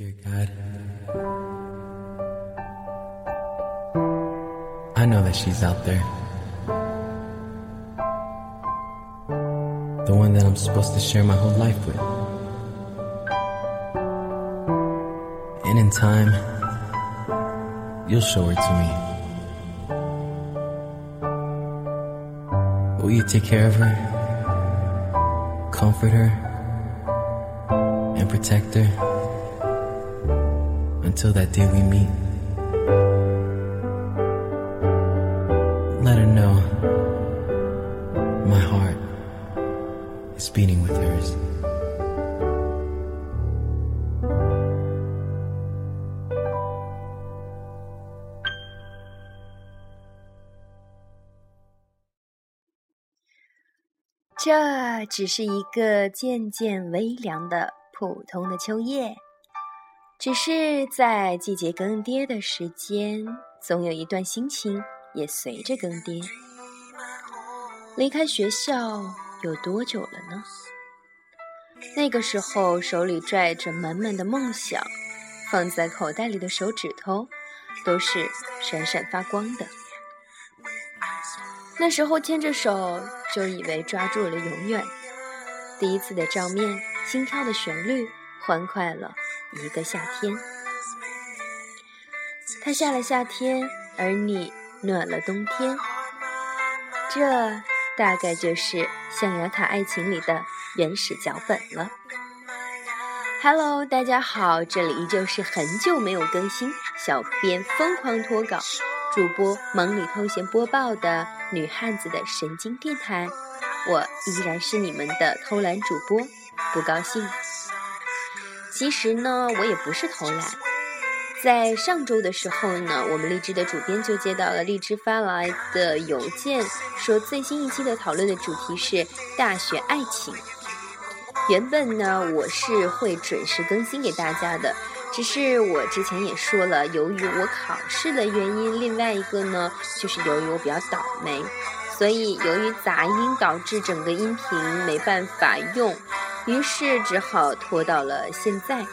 Dear God, I know that she's out there. The one that I'm supposed to share my whole life with. And in time, you'll show her to me. Will you take care of her? Comfort her? And protect her? Until that day we meet. Let her know my heart is beating with hers. 这只是一个渐渐微凉的普通的秋夜， 只是在季节更迭的时间，总有一段心情也随着更迭。离开学校有多久了呢？那个时候手里拽着满满的梦想，放在口袋里的手指头都是闪闪发光的。那时候牵着手，就以为抓住了永远。第一次的照面，心跳的旋律，欢快了一个夏天。他下了夏天，而你暖了冬天。这大概就是象牙塔爱情里的原始脚本了。Hello，大家好，这里依旧是很久没有更新，小编疯狂脱稿。主播忙里偷闲播报的女汉子的神经电台，我依然是你们的偷懒主播，不高兴。其实呢，我也不是偷懒。在上周的时候呢，我们荔枝的主编就接到了荔枝发来的邮件，说最新一期的讨论的主题是大学爱情。原本呢，我是会准时更新给大家的。只是我之前也说了，由于我考试的原因，另外一个呢，就是由于我比较倒霉，所以由于杂音导致整个音频没办法用，于是只好拖到了现在。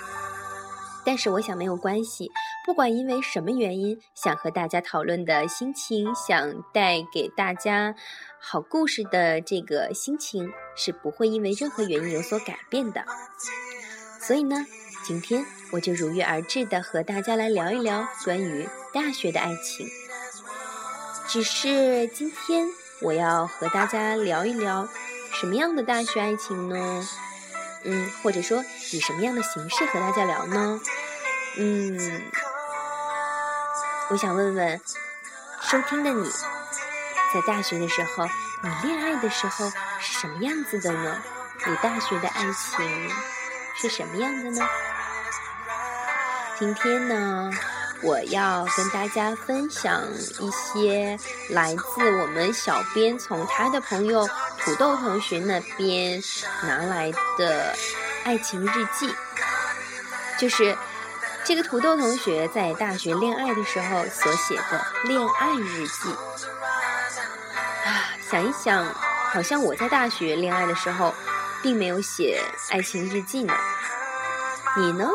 但是我想没有关系，不管因为什么原因，想和大家讨论的心情，想带给大家好故事的这个心情，是不会因为任何原因有所改变的。所以呢。今天我就如约而至的和大家来聊一聊关于大学的爱情。只是今天我要和大家聊一聊什么样的大学爱情呢？嗯，或者说以什么样的形式和大家聊呢？嗯，我想问问收听的你，在大学的时候，你恋爱的时候是什么样子的呢？你大学的爱情是什么样的呢？今天呢，我要跟大家分享一些来自我们小编从他的朋友土豆同学那边拿来的爱情日记，就是这个土豆同学在大学恋爱的时候所写的恋爱日记。啊，想一想，好像我在大学恋爱的时候并没有写爱情日记呢。你呢？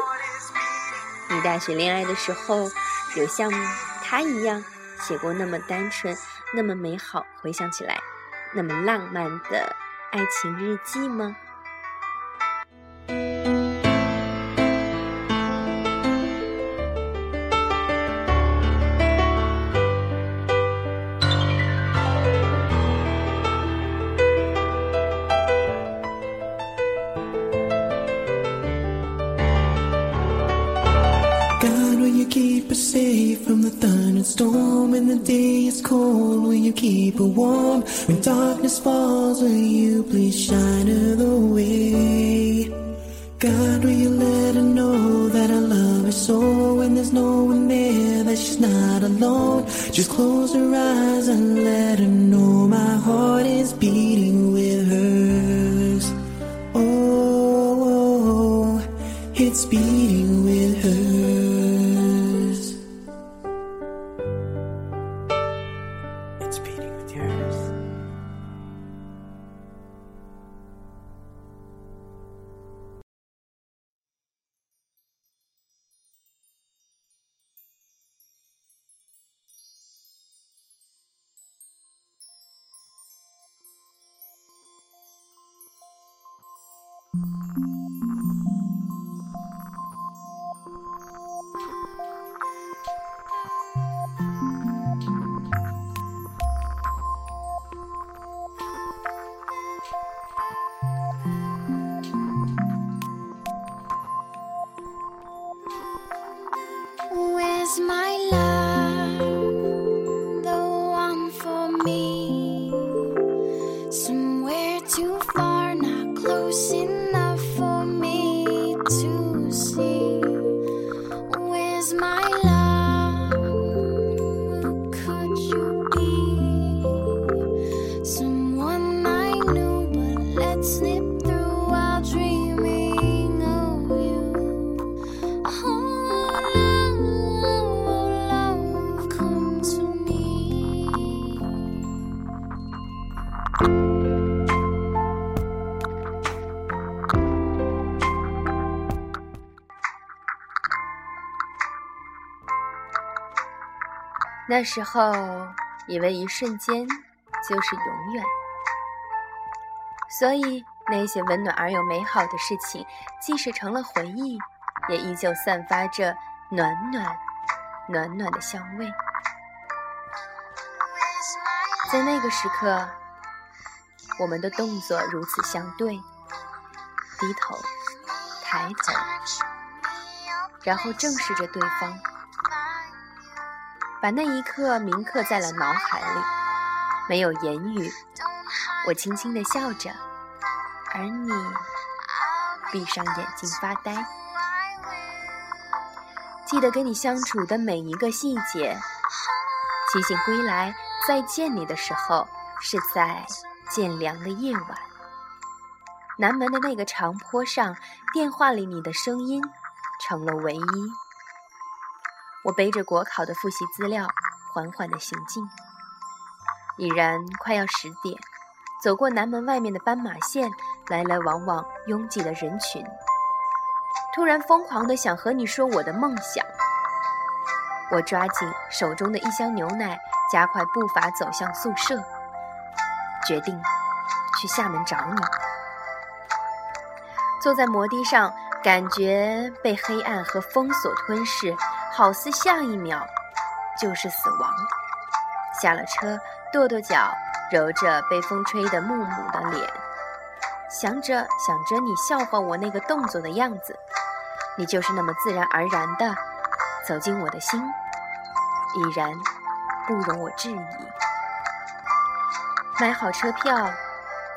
你大学恋爱的时候，有像他一样写过那么单纯、那么美好，回想起来那么浪漫的爱情日记吗？？storm when the day is cold? Will you keep her warm when darkness falls? Will you please shine her the way? God will you let her know that i love her so when there's no one there that she's not alone? Just close her eyes and let her know my heart is beating with hers. Oh it's beating with hers 那时候以为一瞬间就是永远，所以那些温暖而又美好的事情，即使成了回忆，也依旧散发着暖暖、暖暖的香味。在那个时刻，我们的动作如此相对，低头、抬头，然后正视着对方。把那一刻铭刻在了脑海里，没有言语，我轻轻地笑着，而你闭上眼睛发呆。记得跟你相处的每一个细节。提醒归来再见你的时候，是在渐凉的夜晚。南门的那个长坡上，电话里你的声音成了唯一。我背着国考的复习资料，缓缓地行进。已然快要十点，走过南门外面的斑马线，来来往往拥挤的人群。突然疯狂地想和你说我的梦想。我抓紧手中的一箱牛奶，加快步伐走向宿舍，决定去厦门找你。坐在摩的上，感觉被黑暗和封锁吞噬。好似下一秒就是死亡。下了车，跺跺脚，揉着被风吹得木木的脸，想着想着你笑话我那个动作的样子，你就是那么自然而然的走进我的心，已然不容我质疑。买好车票，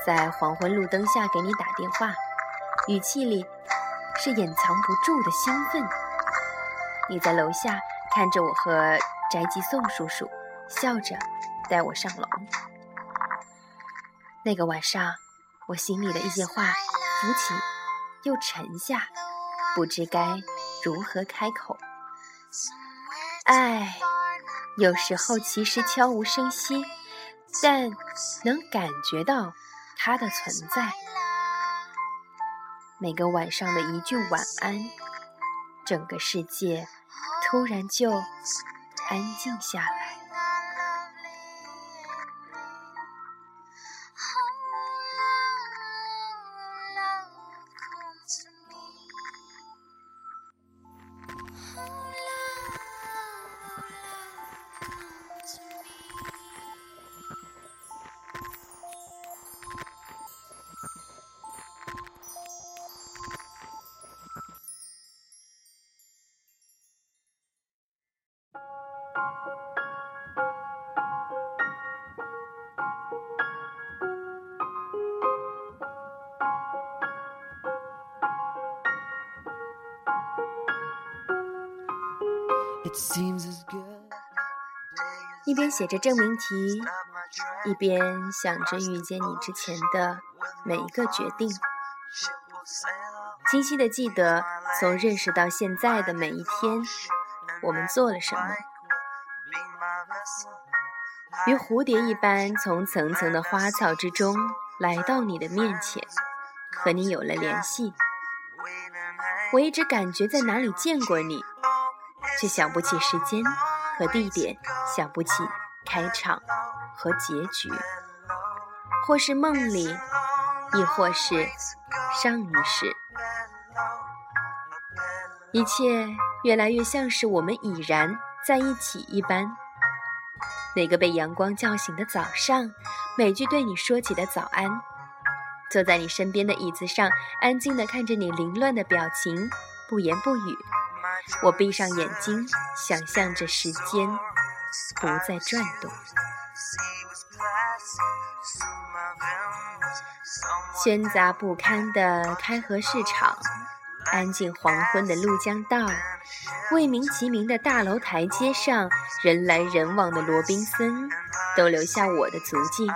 在黄昏路灯下给你打电话，语气里是掩藏不住的兴奋。你在楼下看着我和宅吉颂叔叔，笑着带我上楼。那个晚上，我心里的一些话浮起又沉下，不知该如何开口。爱有时候其实悄无声息，但能感觉到它的存在。每个晚上的一句晚安，整个世界。突然就安静下来。一边写着证明题，一边想着遇见你之前的每一个决定，清晰的记得从认识到现在的每一天，我们做了什么。如蝴蝶一般，从层层的花草之中来到你的面前，和你有了联系。我一直感觉在哪里见过你。却想不起时间和地点，想不起开场和结局，或是梦里，亦或是上一世。一切越来越像是我们已然在一起一般。那个被阳光叫醒的早上，每句对你说起的早安，坐在你身边的椅子上，安静地看着你凌乱的表情，不言不语。我闭上眼睛，想象着时间不再转动。喧杂不堪的开河市场，安静黄昏的鹭江道，未名其名的大楼台阶上，人来人往的罗宾森，都留下我的足迹。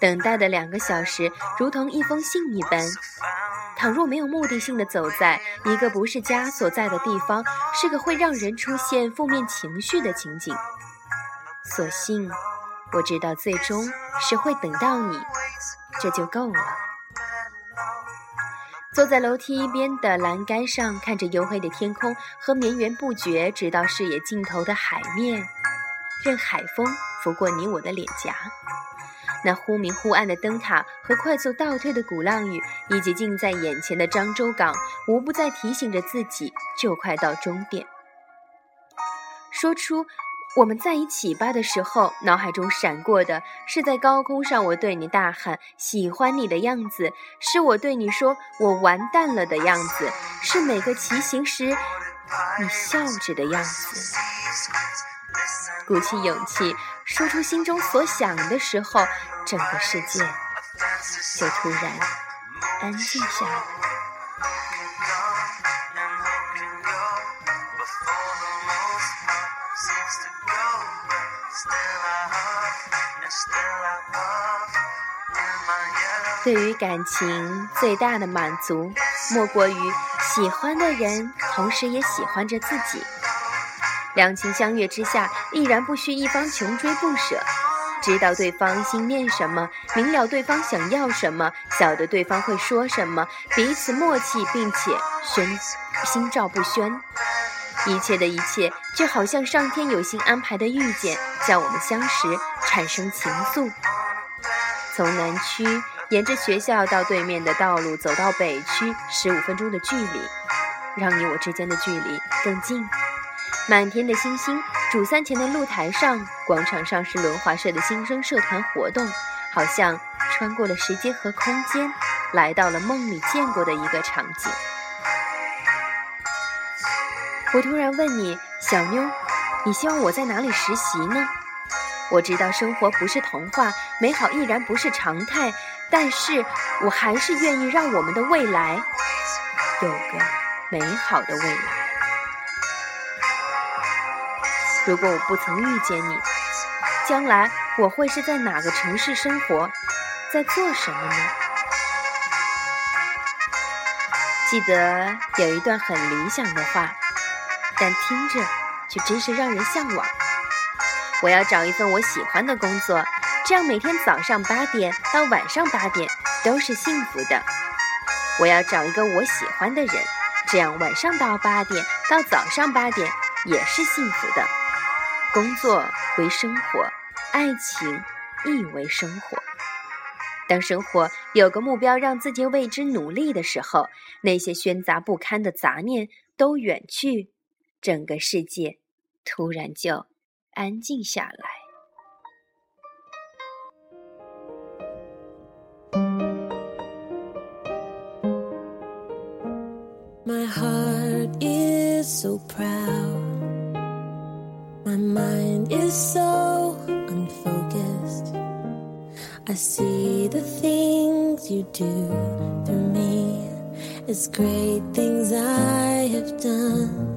等待的两个小时，如同一封信一般。倘若没有目的性的走在一个不是家所在的地方，是个会让人出现负面情绪的情景。所幸，我知道最终是会等到你，这就够了。坐在楼梯边的栏杆上，看着黝黑的天空和绵延不绝直到视野尽头的海面，任海风拂过你我的脸颊。那忽明忽暗的灯塔和快速倒退的鼓浪屿，以及近在眼前的漳州港，无不在提醒着自己，就快到终点。说出“我们在一起吧”的时候，脑海中闪过的是在高空上我对你大喊“喜欢你”的样子，是我对你说“我完蛋了”的样子，是每个骑行时你笑着的样子。鼓起勇气说出心中所想的时候，整个世界就突然安静下来。对于感情最大的满足，莫过于喜欢的人同时也喜欢着自己。两情相悦之下，毅然不需一方穷追不舍，知道对方心念什么，明了对方想要什么，晓得对方会说什么，彼此默契，并且宣心照不宣。一切的一切，就好像上天有心安排的遇见，叫我们相识，产生情愫。从南区沿着学校到对面的道路走到北区，十五分钟的距离，让你我之间的距离更近。满天的星星，主三前的露台上，广场上是轮滑社的新生社团活动，好像穿过了时间和空间，来到了梦里见过的一个场景。我突然问你，小妞，你希望我在哪里实习呢？我知道生活不是童话，美好依然不是常态，但是我还是愿意让我们的未来有个美好的未来。如果我不曾遇见你，将来我会是在哪个城市生活，在做什么呢？记得有一段很理想的话，但听着却真是让人向往。我要找一份我喜欢的工作，这样每天早上八点到晚上八点都是幸福的。我要找一个我喜欢的人，这样晚上到八点到早上八点也是幸福的。工作为生活，爱情亦为生活。当生活有个目标，让自己为之努力的时候，那些喧杂不堪的杂念都远去，整个世界突然就安静下来。My heart is so proud. So unfocused. I see the things you do through me as great things I have done.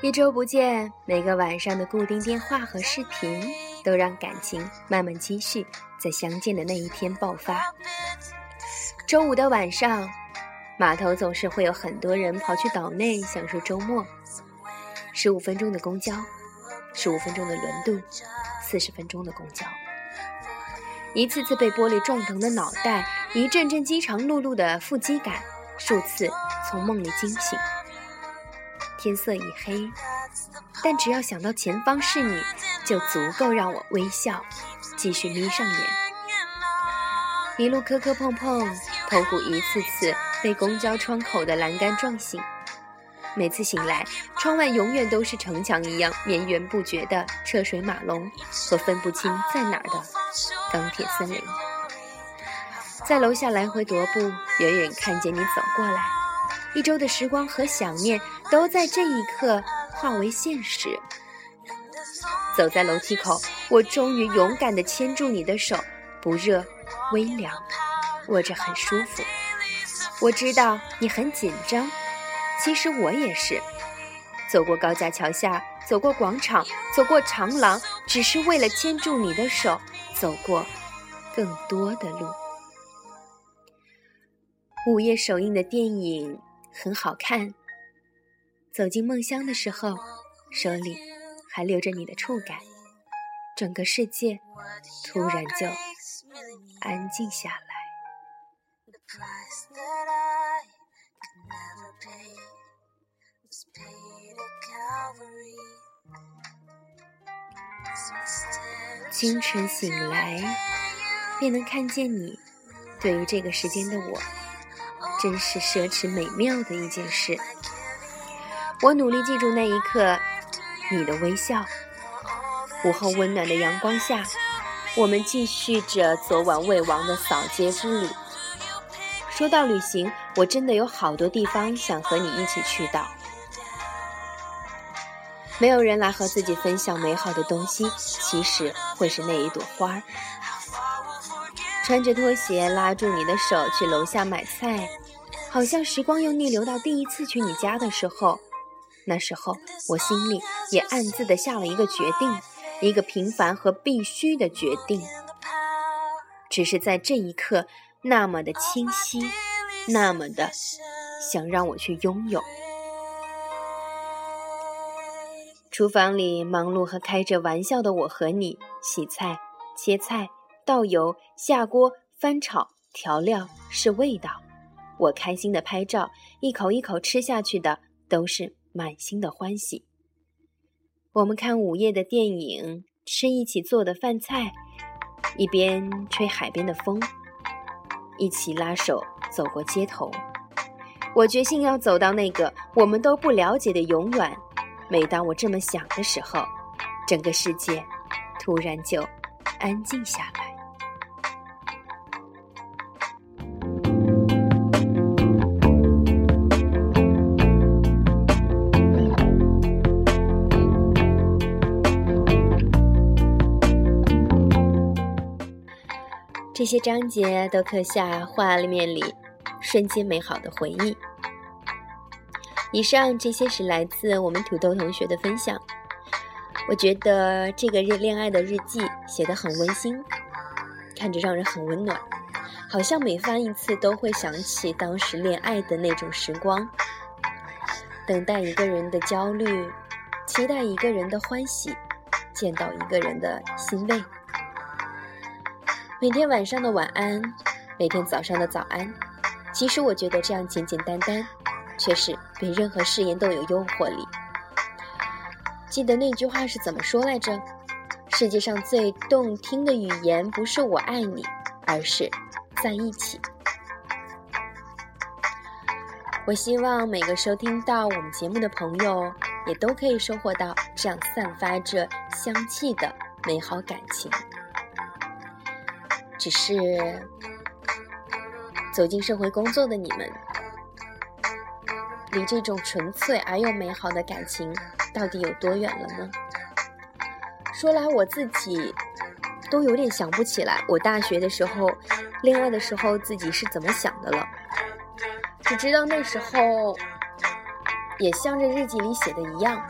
一周不见，每个晚上的固定电话和视频。都让感情慢慢积蓄，在相见的那一天爆发。周五的晚上，码头总是会有很多人跑去岛内享受周末。十五分钟的公交，十五分钟的轮渡，四十分钟的公交，一次次被玻璃撞疼的脑袋，一阵阵饥肠辘辘的腹肌感，数次从梦里惊醒。天色已黑，但只要想到前方是你，就足够让我微笑，继续眯上眼。一路磕磕碰碰，头骨一次次被公交窗口的栏杆撞醒。每次醒来，窗外永远都是城墙一样绵延不绝的车水马龙和分不清在哪儿的钢铁森林。在楼下来回踱步，远远看见你走过来。一周的时光和想念都在这一刻化为现实。走在楼梯口，我终于勇敢地牵住你的手，不热，微凉，握着很舒服。我知道你很紧张，其实我也是。走过高架桥下，走过广场，走过长廊，只是为了牵住你的手，走过更多的路。午夜首映的电影。很好看。走进梦乡的时候，手里还留着你的触感，整个世界突然就安静下来。清晨醒来，便能看见你。对于这个时间的我。真是奢侈美妙的一件事。我努力记住那一刻，你的微笑。午后温暖的阳光下，我们继续着昨晚未完的扫街之旅。说到旅行，我真的有好多地方想和你一起去到。没有人来和自己分享美好的东西，其实会是那一朵花。穿着拖鞋拉住你的手去楼下买菜，好像时光又逆流到第一次去你家的时候。那时候我心里也暗自的下了一个决定，一个平凡和必须的决定。只是在这一刻，那么的清晰，那么的想让我去拥有。厨房里忙碌和开着玩笑的我和你，洗菜、切菜。倒油、下锅、翻炒、调料是味道，我开心的拍照，一口一口吃下去的都是满心的欢喜。我们看午夜的电影，吃一起做的饭菜，一边吹海边的风，一起拉手走过街头。我决心要走到那个我们都不了解的永远。每当我这么想的时候，整个世界突然就安静下来。这些章节都刻下画面里瞬间美好的回忆。以上这些是来自我们土豆同学的分享。我觉得这个日恋爱的日记写得很温馨，看着让人很温暖，好像每翻一次都会想起当时恋爱的那种时光，等待一个人的焦虑，期待一个人的欢喜，见到一个人的欣慰。每天晚上的晚安，每天早上的早安。其实我觉得这样简简单单，却是比任何誓言都有诱惑力。记得那句话是怎么说来着？世界上最动听的语言不是我爱你，而是在一起。我希望每个收听到我们节目的朋友，也都可以收获到这样散发着香气的美好感情。只是走进社会工作的你们，离这种纯粹而又美好的感情到底有多远了呢？说来我自己都有点想不起来，我大学的时候恋爱的时候自己是怎么想的了。只知道那时候也像这日记里写的一样，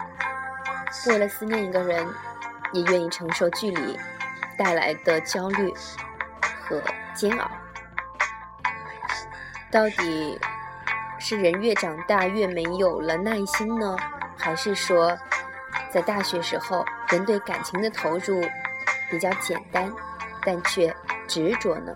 为了思念一个人，也愿意承受距离带来的焦虑煎熬。到底是人越长大越没有了耐心呢，还是说，在大学时候人对感情的投入比较简单，但却执着呢？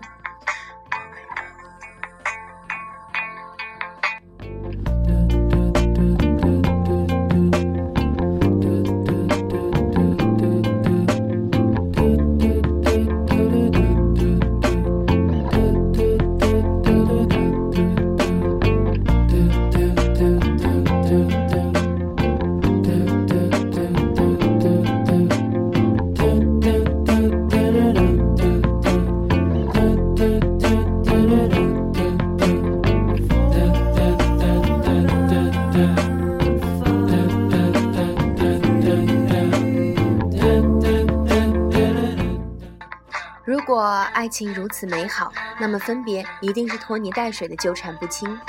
爱情如此美好，那么分别一定是拖泥带水的纠缠不清。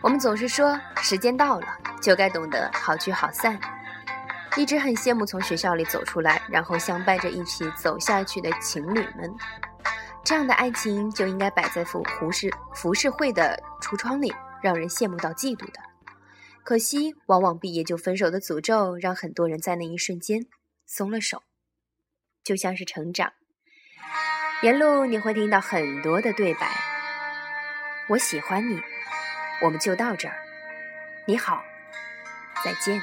我们总是说时间到了就该懂得好聚好散，一直很羡慕从学校里走出来，然后相伴着一起走下去的情侣们。这样的爱情就应该摆在服服饰服饰会的橱窗里，让人羡慕到嫉妒的。可惜，往往毕业就分手的诅咒，让很多人在那一瞬间松了手，就像是成长。沿路你会听到很多的对白，我喜欢你，我们就到这儿，你好，再见。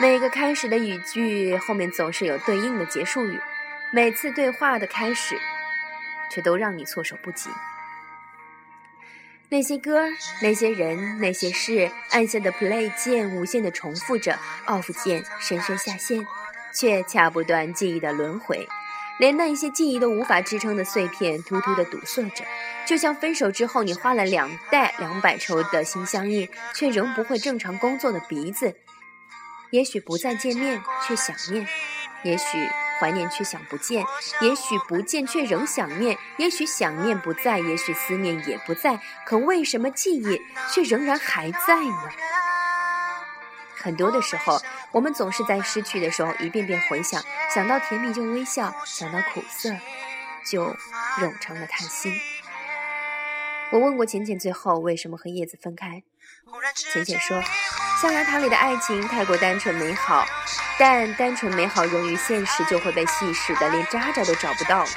每个开始的语句后面总是有对应的结束语，每次对话的开始，却都让你措手不及。那些歌，那些人，那些事，按下的 play 键无限的重复着，off 键深深下线，却掐不断记忆的轮回。连那一些记忆都无法支撑的碎片，突突的堵塞着，就像分手之后你花了两袋两百抽的心相印，却仍不会正常工作的鼻子。也许不再见面，却想念；也许怀念，却想不见；也许不见，却仍想念；也许想念不在，也许思念也不在。可为什么记忆却仍然还在呢？很多的时候，我们总是在失去的时候一遍遍回想，想到甜蜜就微笑，想到苦涩就冗长的叹息。我问过浅浅，最后为什么和叶子分开？浅浅说，象牙塔里的爱情太过单纯美好，但单纯美好融于现实就会被稀释的连渣渣都找不到了。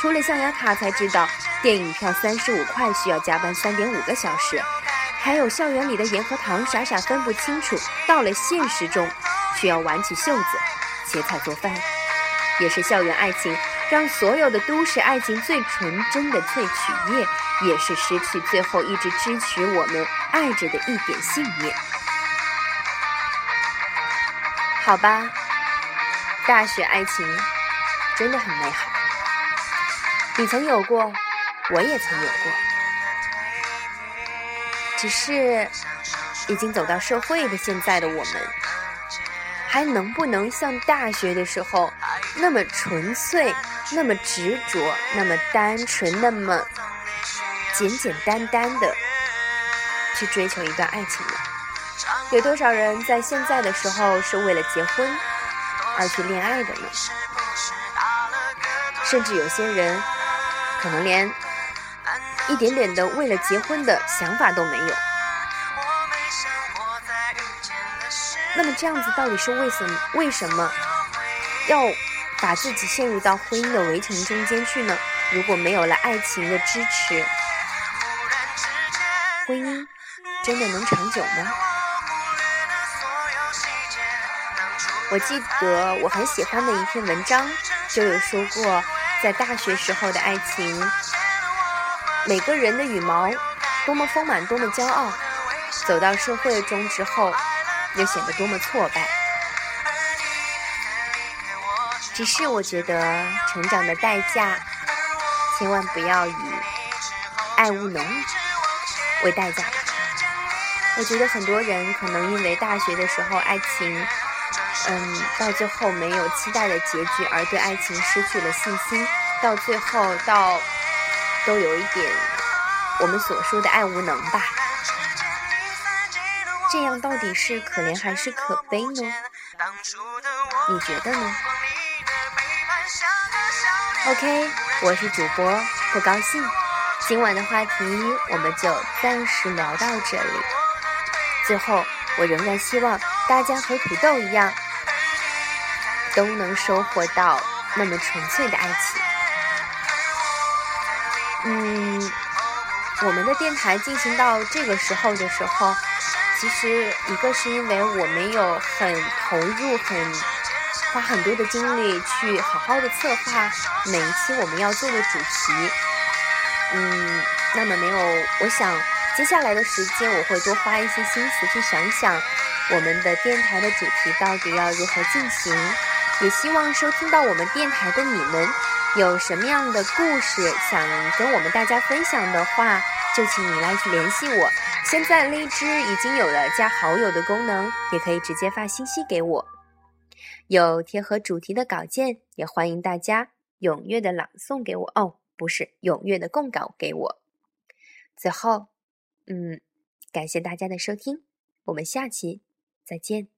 出了象牙塔才知道，电影票三十五块需要加班三点五个小时。还有校园里的盐和糖，傻傻分不清楚。到了现实中，却要挽起袖子切菜做饭。也是校园爱情，让所有的都市爱情最纯真的萃取液，也是失去最后一直支持我们爱着的一点信念。好吧，大学爱情真的很美好。你曾有过，我也曾有过。只是，已经走到社会的现在的我们，还能不能像大学的时候那么纯粹、那么执着、那么单纯、那么简简单单的去追求一段爱情呢？有多少人在现在的时候是为了结婚而去恋爱的呢？甚至有些人可能连……一点点的为了结婚的想法都没有。那么这样子到底是为什么？为什么要把自己陷入到婚姻的围城中间去呢？如果没有了爱情的支持，婚姻真的能长久吗？我记得我很喜欢的一篇文章就有说过，在大学时候的爱情。每个人的羽毛多么丰满，多么骄傲，走到社会中之后，又显得多么挫败。只是我觉得，成长的代价，千万不要以爱务农为代价。我觉得很多人可能因为大学的时候爱情，嗯，到最后没有期待的结局，而对爱情失去了信心，到最后到。都有一点我们所说的爱无能吧，这样到底是可怜还是可悲呢？你觉得呢？OK，我是主播，不高兴。今晚的话题我们就暂时聊到这里。最后，我仍然希望大家和土豆一样，都能收获到那么纯粹的爱情。嗯，我们的电台进行到这个时候的时候，其实一个是因为我没有很投入、很花很多的精力去好好的策划每一期我们要做的主题。嗯，那么没有，我想接下来的时间我会多花一些心思去想想我们的电台的主题到底要如何进行。也希望收听到我们电台的你们有什么样的故事想跟我们大家分享的话，就请你来去联系我。现在荔枝已经有了加好友的功能，也可以直接发信息给我。有贴合主题的稿件，也欢迎大家踊跃的朗诵给我哦，不是踊跃的供稿给我。最后，嗯，感谢大家的收听，我们下期再见。